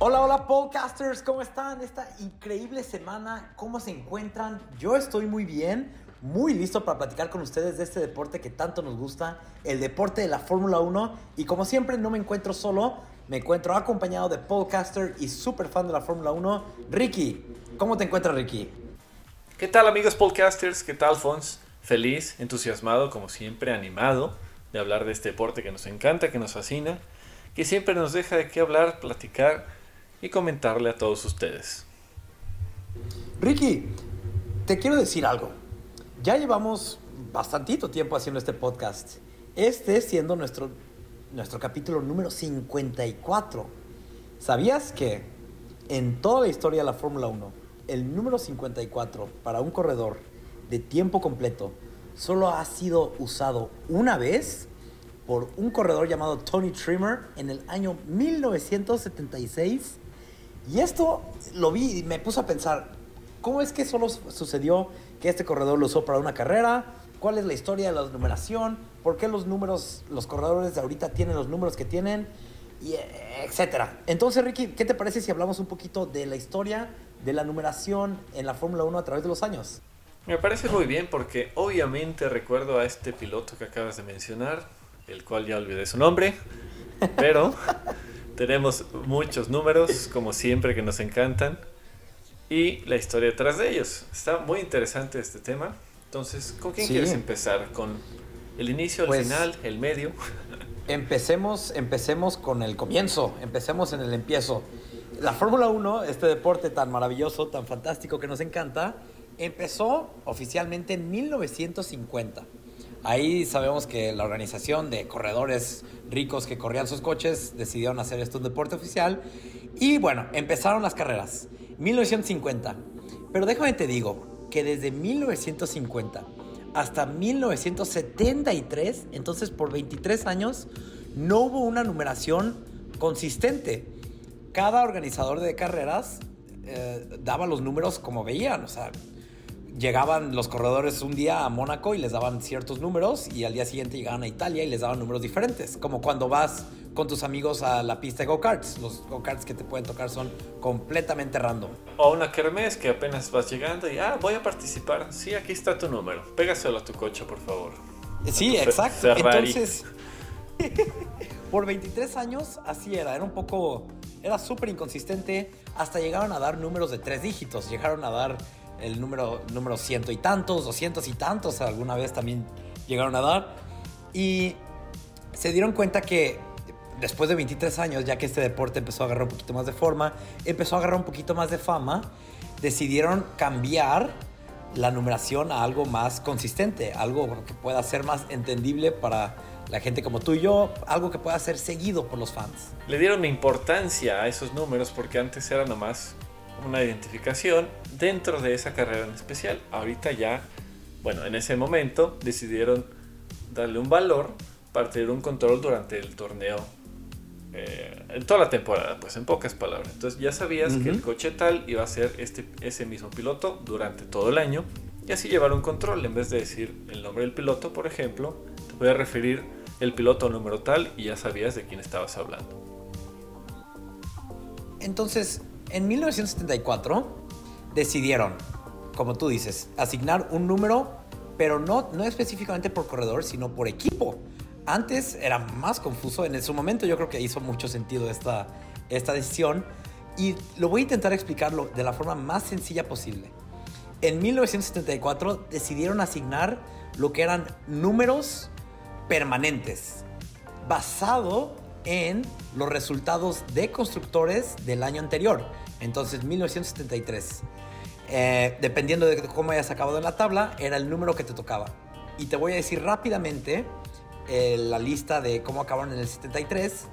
Hola, hola podcasters, ¿cómo están? Esta increíble semana, ¿cómo se encuentran? Yo estoy muy bien, muy listo para platicar con ustedes de este deporte que tanto nos gusta, el deporte de la Fórmula 1. Y como siempre, no me encuentro solo, me encuentro acompañado de podcaster y súper fan de la Fórmula 1, Ricky. ¿Cómo te encuentras, Ricky? ¿Qué tal, amigos podcasters? ¿Qué tal, Fons? Feliz, entusiasmado, como siempre, animado de hablar de este deporte que nos encanta, que nos fascina, que siempre nos deja de qué hablar, platicar y comentarle a todos ustedes. Ricky, te quiero decir algo. Ya llevamos bastantito tiempo haciendo este podcast. Este siendo nuestro, nuestro capítulo número 54. ¿Sabías que en toda la historia de la Fórmula 1, el número 54 para un corredor de tiempo completo solo ha sido usado una vez por un corredor llamado Tony Trimmer en el año 1976 y esto lo vi y me puse a pensar, ¿cómo es que solo sucedió que este corredor lo usó para una carrera? ¿Cuál es la historia de la numeración? ¿Por qué los números, los corredores de ahorita tienen los números que tienen? Y etcétera. Entonces, Ricky, ¿qué te parece si hablamos un poquito de la historia de la numeración en la Fórmula 1 a través de los años? Me parece muy bien porque obviamente recuerdo a este piloto que acabas de mencionar, el cual ya olvidé su nombre, pero tenemos muchos números, como siempre, que nos encantan. Y la historia detrás de ellos. Está muy interesante este tema. Entonces, ¿con quién quieres empezar? ¿Con el inicio, el pues, final, el medio? Empecemos, empecemos con el comienzo. Empecemos en el empiezo. La Fórmula 1, este deporte tan maravilloso, tan fantástico que nos encanta, empezó oficialmente en 1950. Ahí sabemos que la organización de corredores ricos que corrían sus coches decidieron hacer esto un deporte oficial. Y bueno, empezaron las carreras. 1950. Pero déjame te digo que desde 1950 hasta 1973, entonces por 23 años, no hubo una numeración consistente. Cada organizador de carreras eh, daba los números como veían. O sea, llegaban los corredores un día a Mónaco y les daban ciertos números y al día siguiente llegaban a Italia y les daban números diferentes, como cuando vas con tus amigos a la pista de go-karts. Los go-karts que te pueden tocar son completamente random. O una kermés que apenas vas llegando y, ah, voy a participar. Sí, aquí está tu número. Pégaselo a tu coche, por favor. Sí, exacto. Entonces, por 23 años así era. Era un poco, era súper inconsistente. Hasta llegaron a dar números de tres dígitos. Llegaron a dar el número, número ciento y tantos, doscientos y tantos, alguna vez también llegaron a dar. Y se dieron cuenta que después de 23 años, ya que este deporte empezó a agarrar un poquito más de forma, empezó a agarrar un poquito más de fama, decidieron cambiar la numeración a algo más consistente, algo que pueda ser más entendible para la gente como tú y yo, algo que pueda ser seguido por los fans. Le dieron importancia a esos números porque antes era nomás una identificación dentro de esa carrera en especial. Ahorita ya, bueno, en ese momento decidieron darle un valor para tener un control durante el torneo, eh, en toda la temporada, pues en pocas palabras. Entonces ya sabías que el coche tal iba a ser este, ese mismo piloto durante todo el año y así llevar un control. En vez de decir el nombre del piloto, por ejemplo, te voy a referir el piloto número tal y ya sabías de quién estabas hablando. Entonces, en 1974 decidieron, como tú dices, asignar un número, pero no, no específicamente por corredor, sino por equipo. Antes era más confuso, en su momento yo creo que hizo mucho sentido esta, esta decisión y lo voy a intentar explicarlo de la forma más sencilla posible. En 1974 decidieron asignar lo que eran números permanentes, basado en los resultados de constructores del año anterior. Entonces, 1973. Eh, dependiendo de cómo hayas acabado en la tabla, era el número que te tocaba. Y te voy a decir rápidamente eh, la lista de cómo acabaron en el 73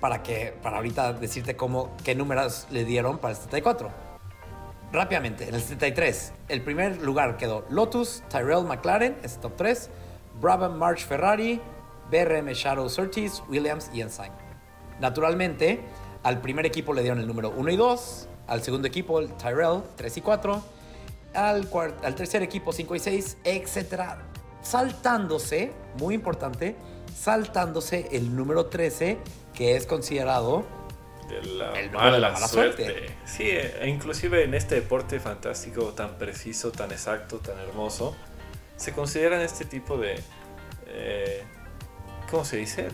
para que para ahorita decirte cómo qué números le dieron para el 74. Rápidamente, en el 73, el primer lugar quedó Lotus, Tyrell McLaren, es top 3, Brabham March Ferrari, BRM Shadow Surtees, Williams y Ensign. Naturalmente, al primer equipo le dieron el número 1 y 2, al segundo equipo el Tyrell 3 y 4, al, al tercer equipo 5 y 6, etc. Saltándose, muy importante, saltándose el número 13, que es considerado de la, El número mala, de la mala suerte. suerte. Sí, e inclusive en este deporte fantástico, tan preciso, tan exacto, tan hermoso, se consideran este tipo de... eh, ¿Cómo se dice?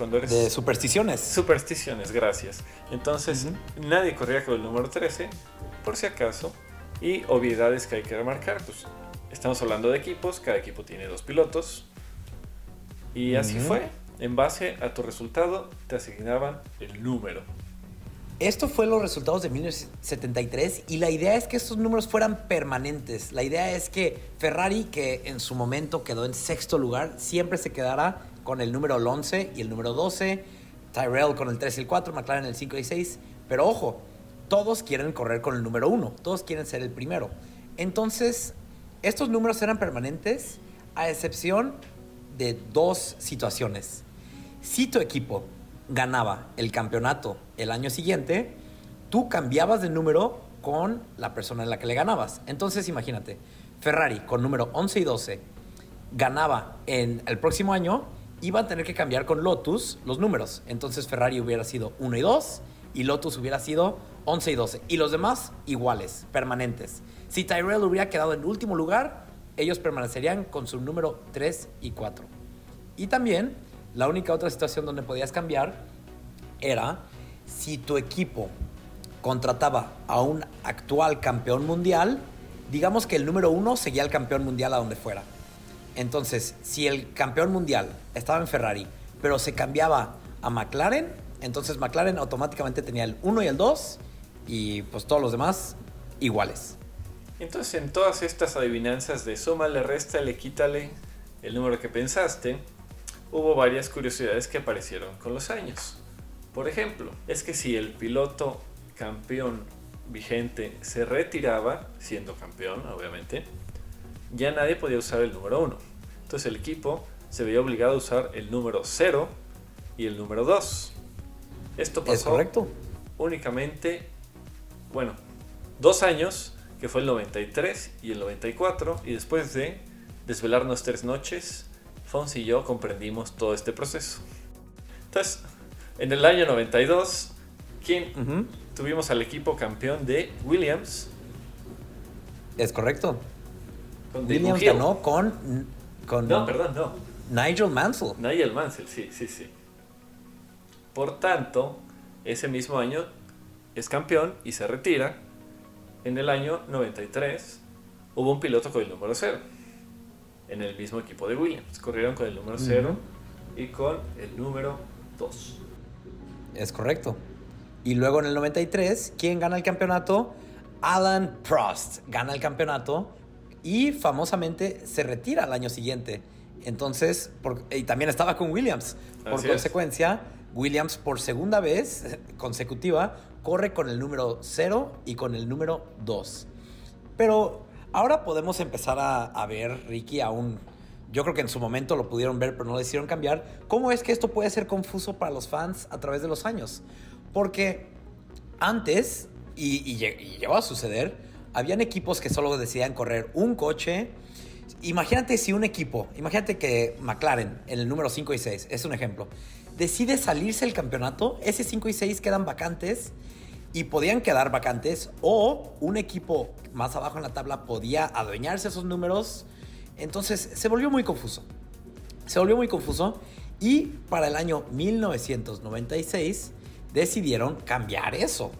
Cuando eres... De supersticiones. Supersticiones, gracias. Entonces, nadie corría con el número 13, por si acaso. Y obviedades que hay que remarcar, pues estamos hablando de equipos, cada equipo tiene dos pilotos. Y así fue. En base a tu resultado, te asignaban el número. Esto fue los resultados de 1973 y la idea es que estos números fueran permanentes. La idea es que Ferrari, que en su momento quedó en sexto lugar, siempre se quedara con el número 11 y el número 12, Tyrell con el 3 y el 4, McLaren el 5 y 6. Pero ojo, todos quieren correr con el número 1, todos quieren ser el primero. Entonces, estos números eran permanentes a excepción de dos situaciones. Si tu equipo ganaba el campeonato el año siguiente, tú cambiabas de número con la persona en la que le ganabas. Entonces, imagínate, Ferrari con número 11 y 12 ganaba en el próximo año, iba a tener que cambiar con Lotus los números. Entonces, Ferrari hubiera sido 1 y 2 y Lotus hubiera sido 11 y 12. Y los demás iguales, permanentes. Si Tyrell hubiera quedado en último lugar, ellos permanecerían con su número 3 y 4. Y también, la única otra situación donde podías cambiar era si tu equipo contrataba a un actual campeón mundial, digamos que el número uno seguía al campeón mundial a donde fuera. Entonces, si el campeón mundial estaba en Ferrari, pero se cambiaba a McLaren, entonces McLaren automáticamente tenía el 1 y el 2 y pues todos los demás iguales. Entonces, en todas estas adivinanzas de súmale, réstale, quítale el número que pensaste, hubo varias curiosidades que aparecieron con los años. Por ejemplo, es que si el piloto campeón vigente se retiraba, siendo campeón, obviamente, ya nadie podía usar el número 1. Entonces el equipo se veía obligado a usar el número 0 y el número 2. Esto pasó ¿Es correcto? únicamente, bueno, dos años, que fue el 93 y el 94, y después de desvelarnos tres noches, Fonsi y yo comprendimos todo este proceso. Entonces, en el año 92, ¿quién tuvimos al equipo campeón de Williams? Es correcto. Con Williams ganó con, con No, perdón, no. Nigel Mansell. Nigel Mansell, sí, sí, sí. Por tanto, ese mismo año es campeón y se retira. En el año 93 hubo un piloto con el número 0 en el mismo equipo de Williams. Corrieron con el número 0 y con el número 2. Es correcto. Y luego en el 93, ¿quién gana el campeonato? Alan Prost gana el campeonato y famosamente se retira al año siguiente. Entonces, por- y también estaba con Williams. Por Así es. consecuencia, Williams por segunda vez consecutiva corre con el número 0 y con el número 2. Pero ahora podemos empezar a, a ver, Ricky, aún. Yo creo que en su momento lo pudieron ver, pero no lo hicieron cambiar. ¿Cómo es que esto puede ser confuso para los fans a través de los años? Porque antes, y, y y llegó a suceder, habían equipos que solo decidían correr un coche. Imagínate si un equipo, imagínate que McLaren en el número 5 y 6, es un ejemplo, decide salirse del campeonato, ese 5 y 6 quedan vacantes y podían quedar vacantes o un equipo más abajo en la tabla podía adueñarse esos números. Entonces se volvió muy confuso. Se volvió muy confuso y para el año 1996 decidieron cambiar eso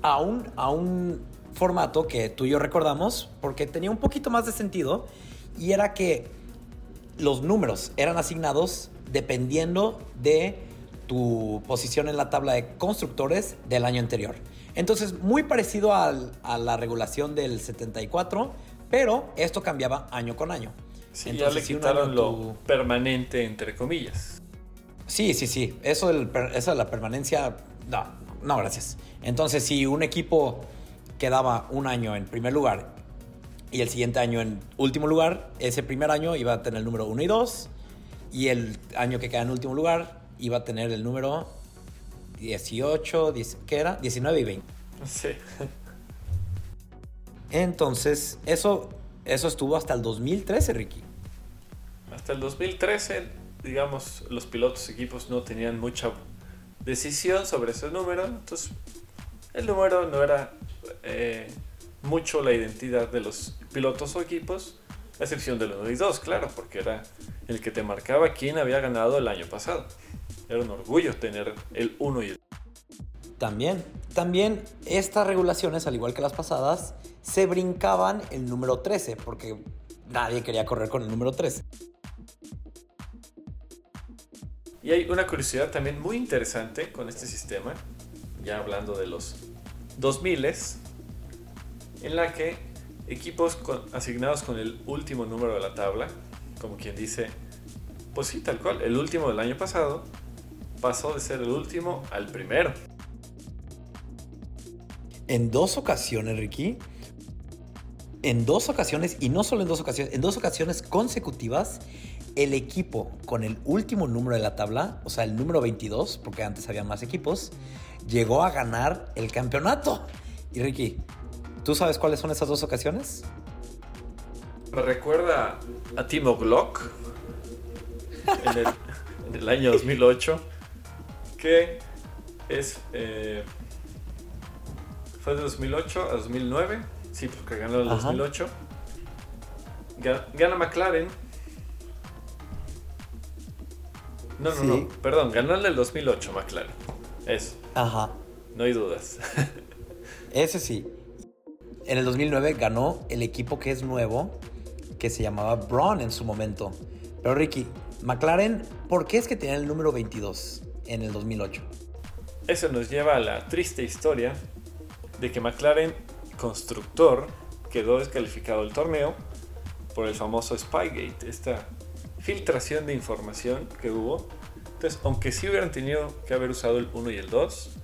a un, a un formato que tú y yo recordamos porque tenía un poquito más de sentido y era que los números eran asignados dependiendo de tu posición en la tabla de constructores del año anterior. Entonces, muy parecido al- a la regulación del 74, pero esto cambiaba año con año. Sí, Entonces, ya le si quitaron lo permanente, entre comillas. Sí, sí, sí. Eso, per- eso de la permanencia, no, no, gracias. Entonces, si un equipo quedaba un año en primer lugar y el siguiente año en último lugar, ese primer año iba a tener el número 1 y 2 y el año que queda en último lugar iba a tener el número 18, 10 ¿qué era? 19 y 20. Sí. Entonces, eso, eso estuvo hasta el 2013, Ricky. Hasta el 2013, digamos, los pilotos equipos no tenían mucha decisión sobre ese número. Entonces, el número no era eh, mucho la identidad de los pilotos o equipos, a excepción del 1 y 2, claro, porque era el que te marcaba quién había ganado el año pasado. Era un orgullo tener el 1 y el 2. También, también estas regulaciones, al igual que las pasadas, se brincaban el número 13, porque nadie quería correr con el número 13. Y hay una curiosidad también muy interesante con este sistema, ya hablando de los 2000 en la que equipos asignados con el último número de la tabla, como quien dice, pues sí, tal cual, el último del año pasado, pasó de ser el último al primero. En dos ocasiones, Ricky, en dos ocasiones, y no solo en dos ocasiones, en dos ocasiones consecutivas, el equipo con el último número de la tabla, o sea, el número 22, porque antes había más equipos, llegó a ganar el campeonato. Y Ricky, ¿tú sabes cuáles son esas dos ocasiones? Me recuerda a Timo Glock en el, año 2008, que es... Eh, fue de 2008 a 2009, sí, porque ganó el 2008. Gana McLaren No, no, no. Perdón, ganó el del 2008, McLaren. Eso. Ajá. No hay dudas. Ese sí. En el 2009 ganó el equipo que es nuevo, que se llamaba Braun en su momento. Pero Ricky, McLaren, ¿por qué es que tenía el número 22 en el 2008? Eso nos lleva a la triste historia de que McLaren, constructor, quedó descalificado del torneo por el famoso Spygate, esta filtración de información que hubo. Entonces, aunque sí hubieran tenido que haber usado el 1 y el 2,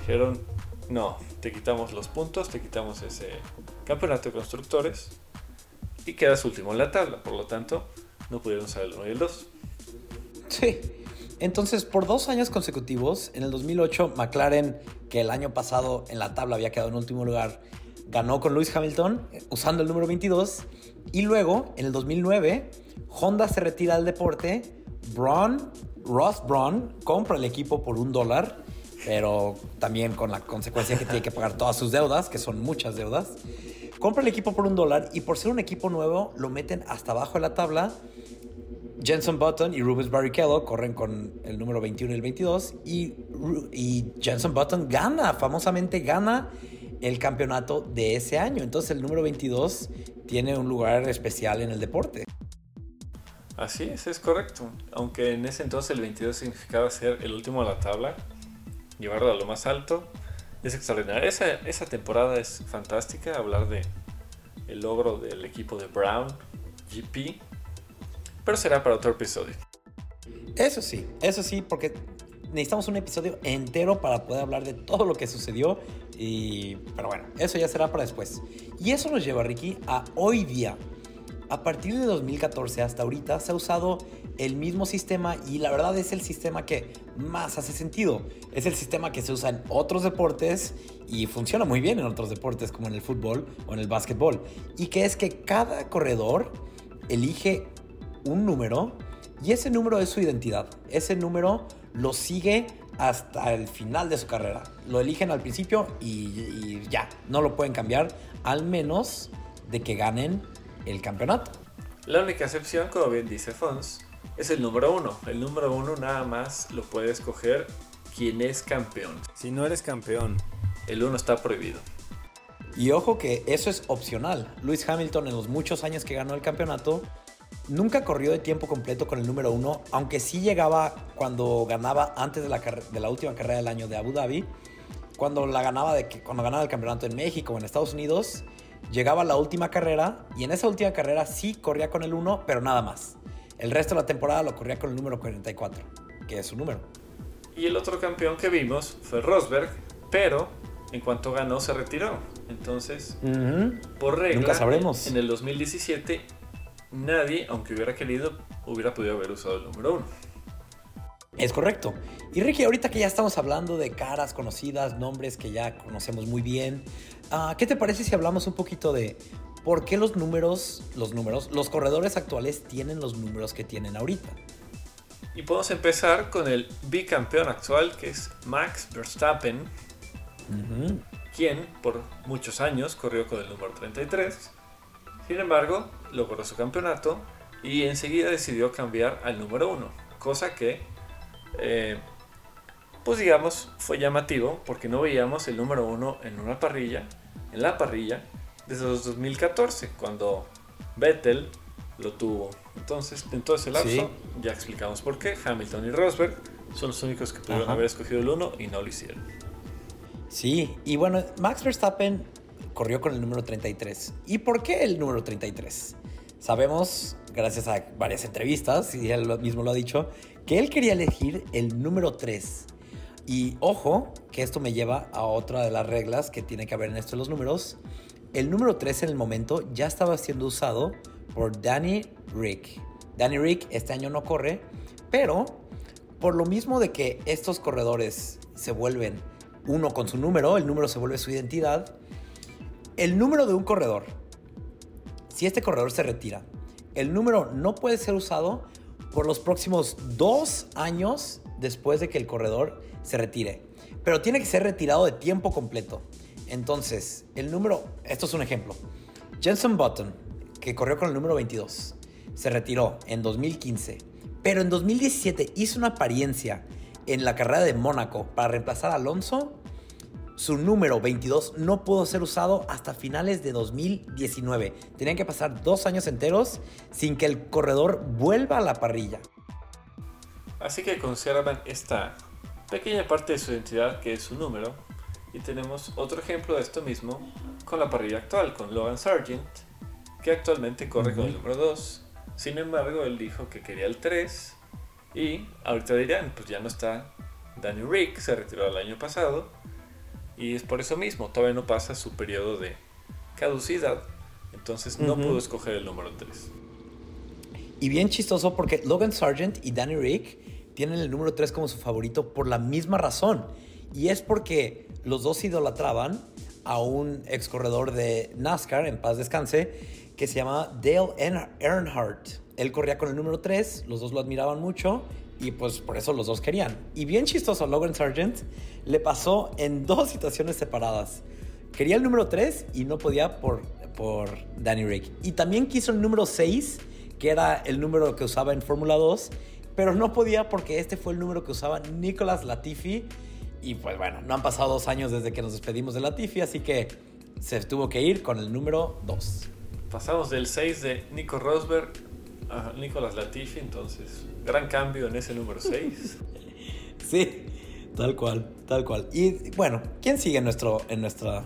dijeron, no, te quitamos los puntos, te quitamos ese campeonato de constructores y quedas último en la tabla. Por lo tanto, no pudieron usar el 1 y el 2. Sí. Entonces, por dos años consecutivos, en el 2008, McLaren, que el año pasado en la tabla había quedado en último lugar, ganó con Lewis Hamilton usando el número 22. Y luego, en el 2009, Honda se retira del deporte, Braun, Ross Braun, compra el equipo por un dólar, pero también con la consecuencia que tiene que pagar todas sus deudas, que son muchas deudas. Compra el equipo por un dólar y por ser un equipo nuevo lo meten hasta abajo de la tabla. Jenson Button y Rubens Barrichello corren con el número 21 y el 22 y, y Jenson Button gana, famosamente gana el campeonato de ese año. Entonces el número 22 tiene un lugar especial en el deporte. Así es, es correcto. Aunque en ese entonces el 22 significaba ser el último de la tabla, llevarlo a lo más alto, es extraordinario. Esa, esa temporada es fantástica, hablar de el logro del equipo de Brown, GP, pero será para otro episodio. Eso sí, eso sí, porque necesitamos un episodio entero para poder hablar de todo lo que sucedió. Y, pero bueno, eso ya será para después. Y eso nos lleva, Ricky, a hoy día, a partir de 2014 hasta ahorita se ha usado el mismo sistema y la verdad es el sistema que más hace sentido. Es el sistema que se usa en otros deportes y funciona muy bien en otros deportes como en el fútbol o en el básquetbol. Y que es que cada corredor elige un número y ese número es su identidad. Ese número lo sigue hasta el final de su carrera. Lo eligen al principio y, y ya, no lo pueden cambiar al menos de que ganen el campeonato. La única excepción, como bien dice Fons, es el número uno. El número uno nada más lo puede escoger quien es campeón. Si no eres campeón, el uno está prohibido. Y ojo que eso es opcional. Lewis Hamilton en los muchos años que ganó el campeonato nunca corrió de tiempo completo con el número uno, aunque sí llegaba cuando ganaba antes de la, de la última carrera del año de Abu Dhabi, cuando la ganaba de cuando ganaba el campeonato en México o en Estados Unidos, llegaba la última carrera y en esa última carrera sí corría con el 1, pero nada más. El resto de la temporada lo corría con el número 44, que es su número. Y el otro campeón que vimos fue Rosberg, pero en cuanto ganó se retiró. Entonces, por regla, Nunca sabremos. en el 2017 nadie, aunque hubiera querido, hubiera podido haber usado el número 1. Es correcto. Y Ricky, ahorita que ya estamos hablando de caras conocidas, nombres que ya conocemos muy bien, ah, ¿qué te parece si hablamos un poquito de por qué los números, los números, los corredores actuales tienen los números que tienen ahorita? Y podemos empezar con el bicampeón actual que es Max Verstappen, quien por muchos años corrió con el número 33. Sin embargo, logró su campeonato y enseguida decidió cambiar al número 1, cosa que, eh, pues digamos, fue llamativo porque no veíamos el número 1 en una parrilla, en la parrilla, desde los 2014, cuando Vettel lo tuvo. Entonces, en todo ese lapso, ya explicamos por qué Hamilton y Rosberg son los únicos que pudieron haber escogido el 1 y no lo hicieron. Sí, y bueno, Max Verstappen corrió con el número 33. ¿Y por qué el número 33? Sabemos, gracias a varias entrevistas, y él mismo lo ha dicho, que él quería elegir el número 3. Y ojo, que esto me lleva a otra de las reglas que tiene que haber en esto de los números. El número 3 en el momento ya estaba siendo usado por Danny Rick. Danny Rick este año no corre, pero por lo mismo de que estos corredores se vuelven uno con su número, el número se vuelve su identidad, el número de un corredor, si este corredor se retira, el número no puede ser usado por los próximos dos años después de que el corredor se retire. Pero tiene que ser retirado de tiempo completo. Entonces, el número, esto es un ejemplo. Jenson Button, que corrió con el número 22, se retiró en 2015, pero en 2017 hizo una apariencia en la carrera de Mónaco para reemplazar a Alonso. Su número 22 no pudo ser usado hasta finales de 2019. Tenían que pasar dos años enteros sin que el corredor vuelva a la parrilla. Así que conservan esta pequeña parte de su identidad que es su número. Y tenemos otro ejemplo de esto mismo con la parrilla actual, con Logan Sargent, que actualmente corre con el número 2. Sin embargo, él dijo que quería el 3 y ahorita dirán, pues ya no está Danny Rick, se retiró el año pasado y es por eso mismo, todavía no pasa su periodo de caducidad, entonces no pudo escoger el número 3. Y bien chistoso porque Logan Sargent y Danny Rick tienen el número 3 como su favorito por la misma razón. Y es porque los dos idolatraban a un ex corredor de NASCAR, en paz descanse, que se llama Dale Earnhardt. Él corría con el número 3, los dos lo admiraban mucho y pues por eso los dos querían. Y bien chistoso, Logan Sargent le pasó en dos situaciones separadas. Quería el número 3 y no podía por, por Danny Rick. Y también quiso el número 6, que era el número que usaba en Fórmula 2, pero no podía porque este fue el número que usaba Nicolas Latifi. Y pues bueno, no han pasado dos años desde que nos despedimos de Latifi, así que se tuvo que ir con el número 2 pasamos del 6 de Nico Rosberg a Nicolas Latifi, entonces gran cambio en ese número 6. sí, tal cual, tal cual. Y bueno, ¿quién sigue en, nuestro, en, nuestra,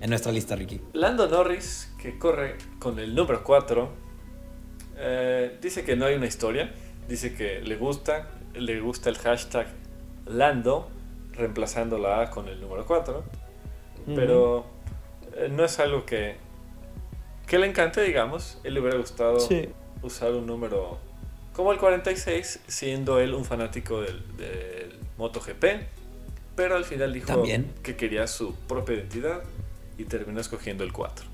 en nuestra lista, Ricky? Lando Norris, que corre con el número 4, eh, dice que no hay una historia, dice que le gusta, le gusta el hashtag Lando, reemplazando la A con el número 4, pero eh, no es algo que que le encante, digamos. Él le hubiera gustado usar un número como el 46, siendo él un fanático del, MotoGP. Pero al final dijo que quería su propia identidad y terminó escogiendo el 4.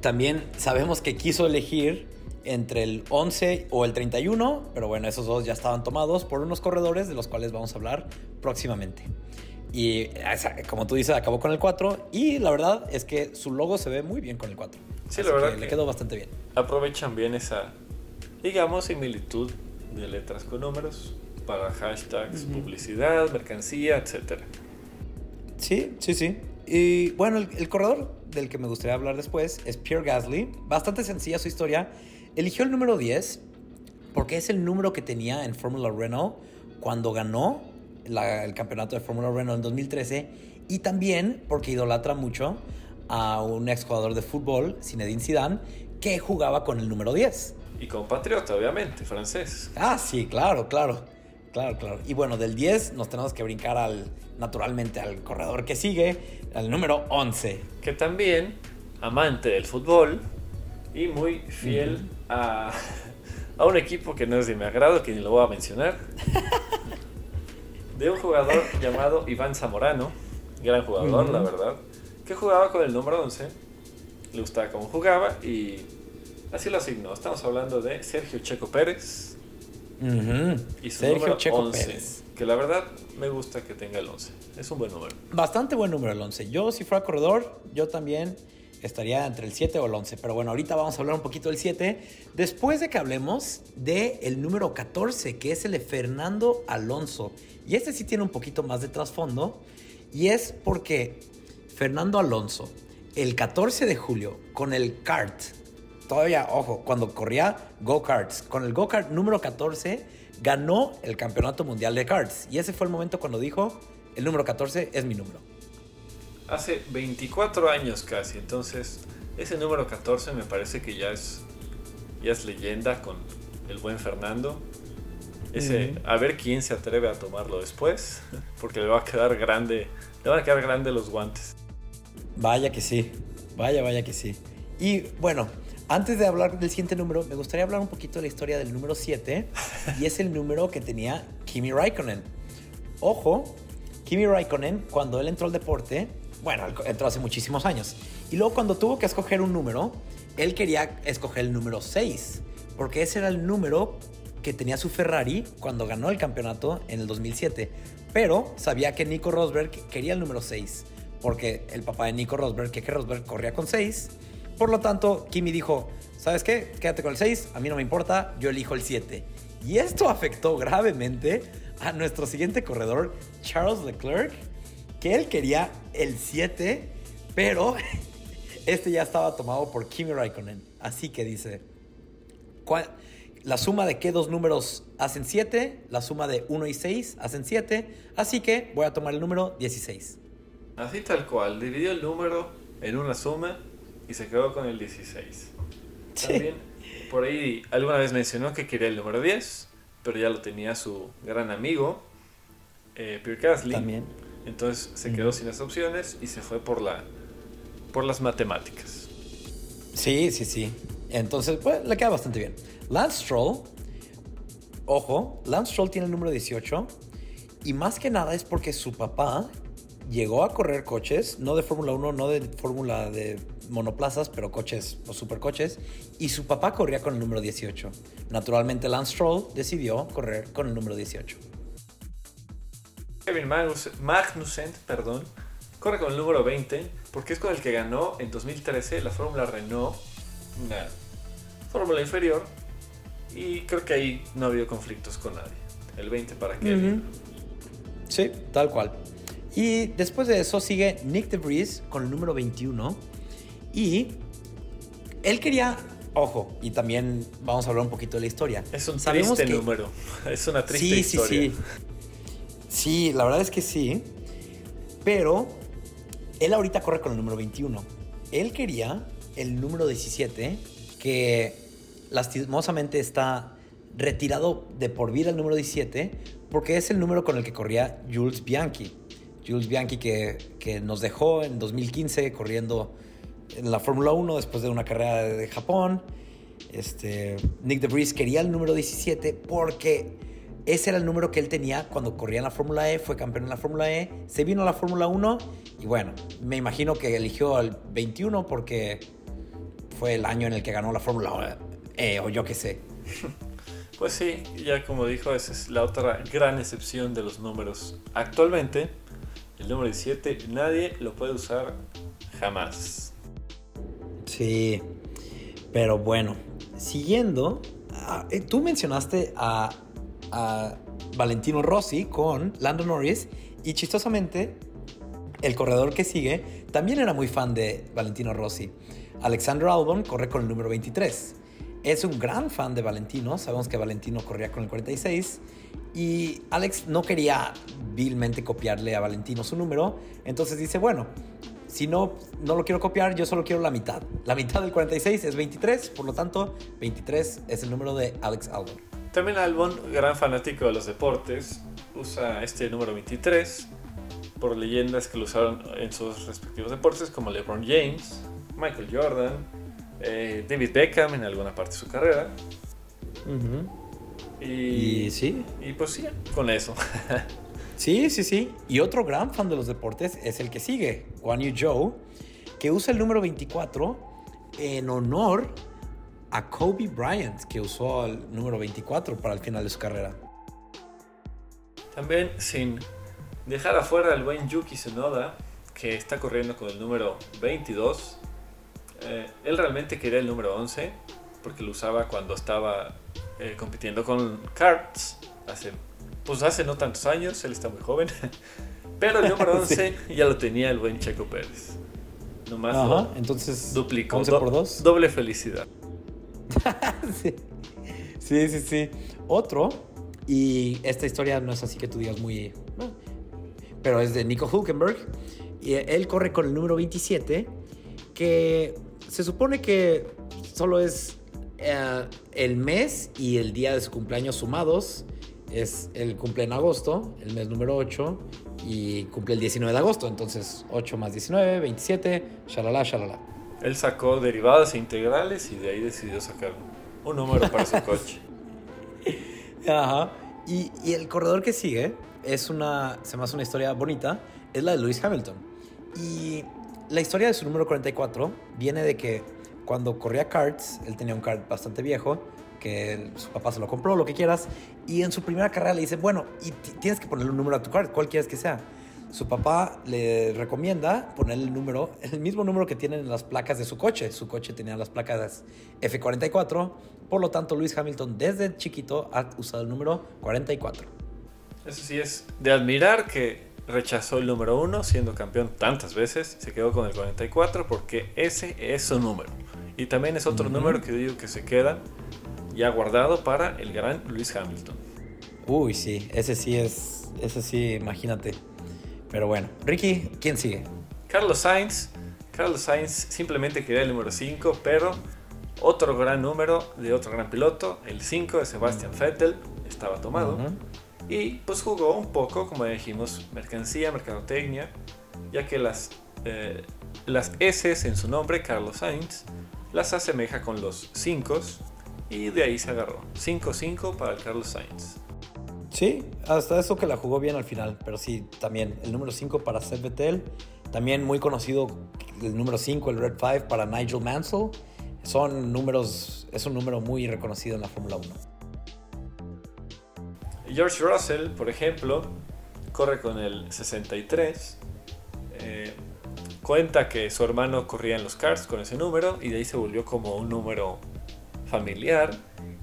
También sabemos que quiso elegir entre el 11 o el 31, pero bueno, esos dos ya estaban tomados por unos corredores de los cuales vamos a hablar próximamente. Y como tú dices, acabó con el 4 y la verdad es que su logo se ve muy bien con el 4. Sí, la verdad. Que le quedó bastante bien. Aprovechan bien esa, digamos, similitud de letras con números para hashtags, publicidad, mercancía, etc. Sí, sí, sí. Y bueno, el, corredor del que me gustaría hablar después es Pierre Gasly. Bastante sencilla su historia. Eligió el número 10 porque es el número que tenía en Fórmula Renault cuando ganó el campeonato de Fórmula Renault en 2013 y también porque idolatra mucho a un exjugador de fútbol, Zinedine Zidane, que jugaba con el número 10. Y compatriota, obviamente, francés. Ah, sí, claro, claro. Claro, claro. Y bueno, del 10 nos tenemos que brincar al, naturalmente al corredor que sigue, al número 11. Que también, amante del fútbol y muy fiel a, a, un equipo que no es de mi agrado, que ni lo voy a mencionar. de un jugador llamado Iván Zamorano, gran jugador, la verdad que jugaba con el número 11, le gustaba cómo jugaba y así lo asignó. Estamos hablando de Sergio Checo Pérez, Y su Sergio número Checo 11, Pérez. Que la verdad me gusta que tenga el 11. Es un buen número. Bastante buen número el 11. Yo, si fuera corredor, yo también estaría entre el 7 o el 11. Pero bueno, ahorita vamos a hablar un poquito del 7. Después de que hablemos del el número 14, que es el de Fernando Alonso. Y este sí tiene un poquito más de trasfondo. Y es porque Fernando Alonso, el 14 de julio, con el kart, todavía, ojo, cuando corría go-karts, con el go-kart número 14, ganó el campeonato mundial de karts. Y ese fue el momento cuando dijo, el número 14 es mi número. Hace 24 años casi, entonces ese número 14 me parece que ya es, ya es leyenda con el buen Fernando. Ese, A ver quién se atreve a tomarlo después, porque le va a quedar grande, le van a quedar grandes los guantes. Vaya que sí, vaya, vaya que sí. Y bueno, antes de hablar del siguiente número, me gustaría hablar un poquito de la historia del número 7, y es el número que tenía Kimi Raikkonen. Ojo, Kimi Raikkonen, cuando él entró al deporte, bueno, entró hace muchísimos años, y luego cuando tuvo que escoger un número, él quería escoger el número 6, porque ese era el número que tenía su Ferrari cuando ganó el campeonato en el 2007. Pero sabía que Nico Rosberg quería el número 6, porque el papá de Nico Rosberg, que Rosberg, corría con 6. Por lo tanto, Kimi dijo, ¿sabes qué? Quédate con el 6, a mí no me importa, yo elijo el 7. Y esto afectó gravemente a nuestro siguiente corredor, Charles Leclerc, que él quería el 7, pero este ya estaba tomado por Kimi Raikkonen. Así que dice, la suma de qué dos números hacen 7, la suma de 1 y 6 hacen 7, así que voy a tomar el número 16. Así tal cual, dividió el número en una suma y se quedó con el 16. También por ahí alguna vez mencionó que quería el número 10, pero ya lo tenía su gran amigo, eh, Pierre Gasly. También. Entonces se quedó sin las opciones y se fue por, la, por las matemáticas. Sí, sí, sí. Entonces, pues le queda bastante bien. Lance Stroll, ojo, Lance Stroll tiene el número 18 y más que nada es porque su papá llegó a correr coches, no de Fórmula 1, no de Fórmula de monoplazas, pero coches o supercoches, y su papá corría con el número 18. Naturalmente Lance Stroll decidió correr con el número 18. Kevin Magnussen, perdón, corre con el número 20 porque es con el que ganó en 2013 la Fórmula Renault, una fórmula inferior, y creo que ahí no ha habido conflictos con nadie. El 20 para Kevin. Sí, tal cual. Y después de eso sigue Nick DeVries con el número 21. Y él quería, ojo, y también vamos a hablar un poquito de la historia. Es un triste número. Es una triste sí, historia. Sí, sí. Sí, la verdad es que sí. Pero él ahorita corre con el número 21. Él quería el número 17, que lastimosamente está retirado de por vida el número 17 porque es el número con el que corría Jules Bianchi. Jules Bianchi que, que nos dejó en 2015 corriendo en la Fórmula 1 después de una carrera de Japón. Este, Nick DeVries quería el número 17 porque ese era el número que él tenía cuando corría en la Fórmula E, fue campeón en la Fórmula E, se vino a la Fórmula 1 y bueno, me imagino que eligió el 21 porque fue el año en el que ganó la Fórmula eh, o yo qué sé. Pues sí, ya como dijo, esa es la otra gran excepción de los números. Actualmente, el número 17 nadie lo puede usar jamás. Sí, pero bueno, siguiendo, ah, eh, tú mencionaste a, a Valentino Rossi con Lando Norris y chistosamente el corredor que sigue también era muy fan de Valentino Rossi. Alexander Albon corre con el número 23 es un gran fan de Valentino. Sabemos que Valentino corría con el 46. Y Alex no quería vilmente copiarle a Valentino su número. Entonces dice, bueno, si no, no lo quiero copiar, yo solo quiero la mitad. La mitad del 46 es 23, por lo tanto, 23 es el número de Alex Albon. También Albon, gran fanático de los deportes, usa este número 23 por leyendas que lo usaron en sus respectivos deportes como LeBron James, Michael Jordan, eh, David Beckham en alguna parte de su carrera. y, sí. Y pues sí, con eso. sí, sí, sí. Y otro gran fan de los deportes es el que sigue, Guan Yu Zhou, que usa el número 24 en honor a Kobe Bryant, que usó el número 24 para el final de su carrera. También sin dejar afuera al buen Yuki Tsunoda, que está corriendo con el número 22. Eh, él realmente quería el número 11 porque lo usaba cuando estaba eh, compitiendo con karts hace, pues hace no tantos años, él está muy joven. Pero el número 11 ya lo tenía el buen Checo Pérez. Nomás Ajá, entonces duplicó. 11 por 2. Doble felicidad. sí. sí, sí. Otro, y esta historia no es así que tú digas muy... pero es de Nico Hulkenberg. Y él corre con el número 27, que se supone que solo es eh, el mes y el día de su cumpleaños sumados. Es el cumple en agosto, el mes número 8, y cumple el 19 de agosto. Entonces, 8 más 19, 27, shalala, shalala. Él sacó derivadas e integrales y de ahí decidió sacar un número para su coche. Ajá. Y, y, el corredor que sigue es una, se me una historia bonita, es la de Lewis Hamilton. Y la historia de su número 44 viene de que cuando corría karts, él tenía un kart bastante viejo, que su papá se lo compró, lo que quieras, y en su primera carrera le dice, bueno, y tienes que ponerle un número a tu kart, cual quieres que sea. Su papá le recomienda poner el número, el mismo número que tienen en las placas de su coche. Su coche tenía las placas F44, por lo tanto Luis Hamilton desde chiquito ha usado el número 44. Eso sí es de admirar que rechazó el número 1 siendo campeón tantas veces, se quedó con el 44 porque ese es su número. Y también es otro número que digo que se queda ya guardado para el gran Luis Hamilton. Uy, sí, ese sí es, ese sí, imagínate. Pero bueno, Ricky, ¿quién sigue? Carlos Sainz. Carlos Sainz simplemente quería el número 5, pero otro gran número de otro gran piloto, el 5 de Sebastian Vettel, estaba tomado. Y pues jugó un poco, como dijimos, mercancía, mercadotecnia, ya que las, eh, las S en su nombre, Carlos Sainz, las asemeja con los 5 y de ahí se agarró. 5-5 para el Carlos Sainz. Sí, hasta eso que la jugó bien al final, pero sí, también el número 5 para Seth Vettel, también muy conocido el número 5, el Red 5 para Nigel Mansell. Son números, es un número muy reconocido en la Fórmula 1. George Russell, por ejemplo, corre con el 63. Eh, cuenta que su hermano corría en los cars con ese número y de ahí se volvió como un número familiar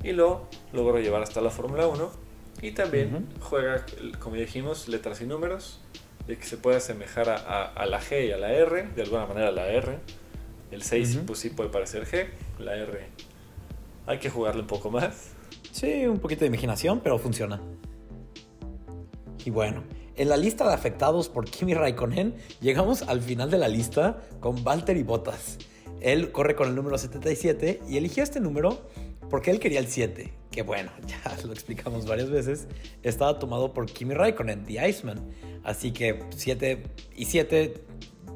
y lo logró llevar hasta la Fórmula 1. Y también juega, como dijimos, letras y números, de que se puede asemejar a, la G y a la R, de alguna manera a la R. El 6 pues sí puede parecer G, la R hay que jugarle un poco más. Sí, un poquito de imaginación, pero funciona. Y bueno, en la lista de afectados por Kimi Raikkonen, llegamos al final de la lista con Valtteri Bottas. Él corre con el número 77 y eligió este número porque él quería el 7, que bueno, ya lo explicamos varias veces, estaba tomado por Kimi Raikkonen, The Iceman. Así que 7 y 7,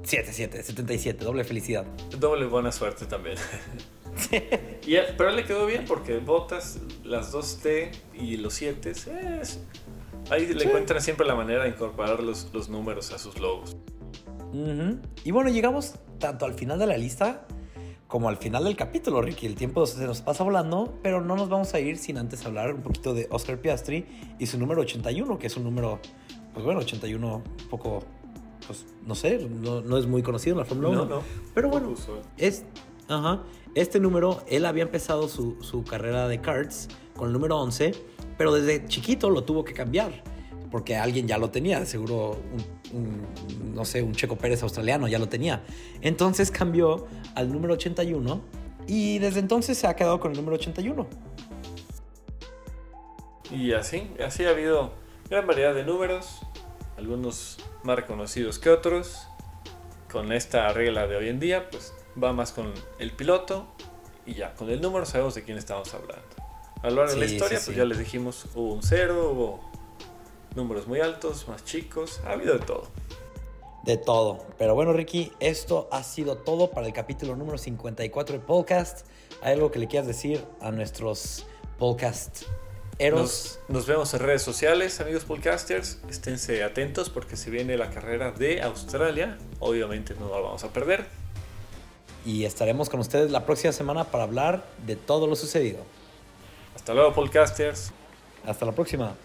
7, 7, 77, doble felicidad. Doble buena suerte también. y, pero le quedó bien porque botas las 2T y los 7 Ahí le encuentran siempre la manera de incorporar los, los números a sus logos. Y bueno, llegamos tanto al final de la lista como al final del capítulo, Ricky. El tiempo se nos pasa volando, pero no nos vamos a ir sin antes hablar un poquito de Oscar Piastri y su número 81, que es un número, pues bueno, 81 un poco, pues no sé, no, es muy conocido en la Fórmula 1. No, no. Pero bueno, es, ajá, este número, él había empezado su, su carrera de karts con el número 11, pero desde chiquito lo tuvo que cambiar porque alguien ya lo tenía, seguro un, no sé, un Checo Pérez australiano ya lo tenía. Entonces cambió al número 81 y desde entonces se ha quedado con el número 81. Y así, así ha habido gran variedad de números, algunos más reconocidos que otros. Con esta regla de hoy en día, pues va más con el piloto y ya, con el número sabemos de quién estamos hablando. A lo largo de la historia, pues ya les dijimos, hubo un cero, hubo números muy altos, más chicos, ha habido de todo. De todo. Pero bueno, Ricky, esto ha sido todo para el capítulo número 54 de podcast. ¿Hay algo que le quieras decir a nuestros podcast Eros. Nos, vemos en redes sociales, amigos podcasters. Esténse atentos porque se viene la carrera de Australia. Obviamente no la vamos a perder. y estaremos con ustedes la próxima semana para hablar de todo lo sucedido. Hasta luego, podcasters. Hasta la próxima.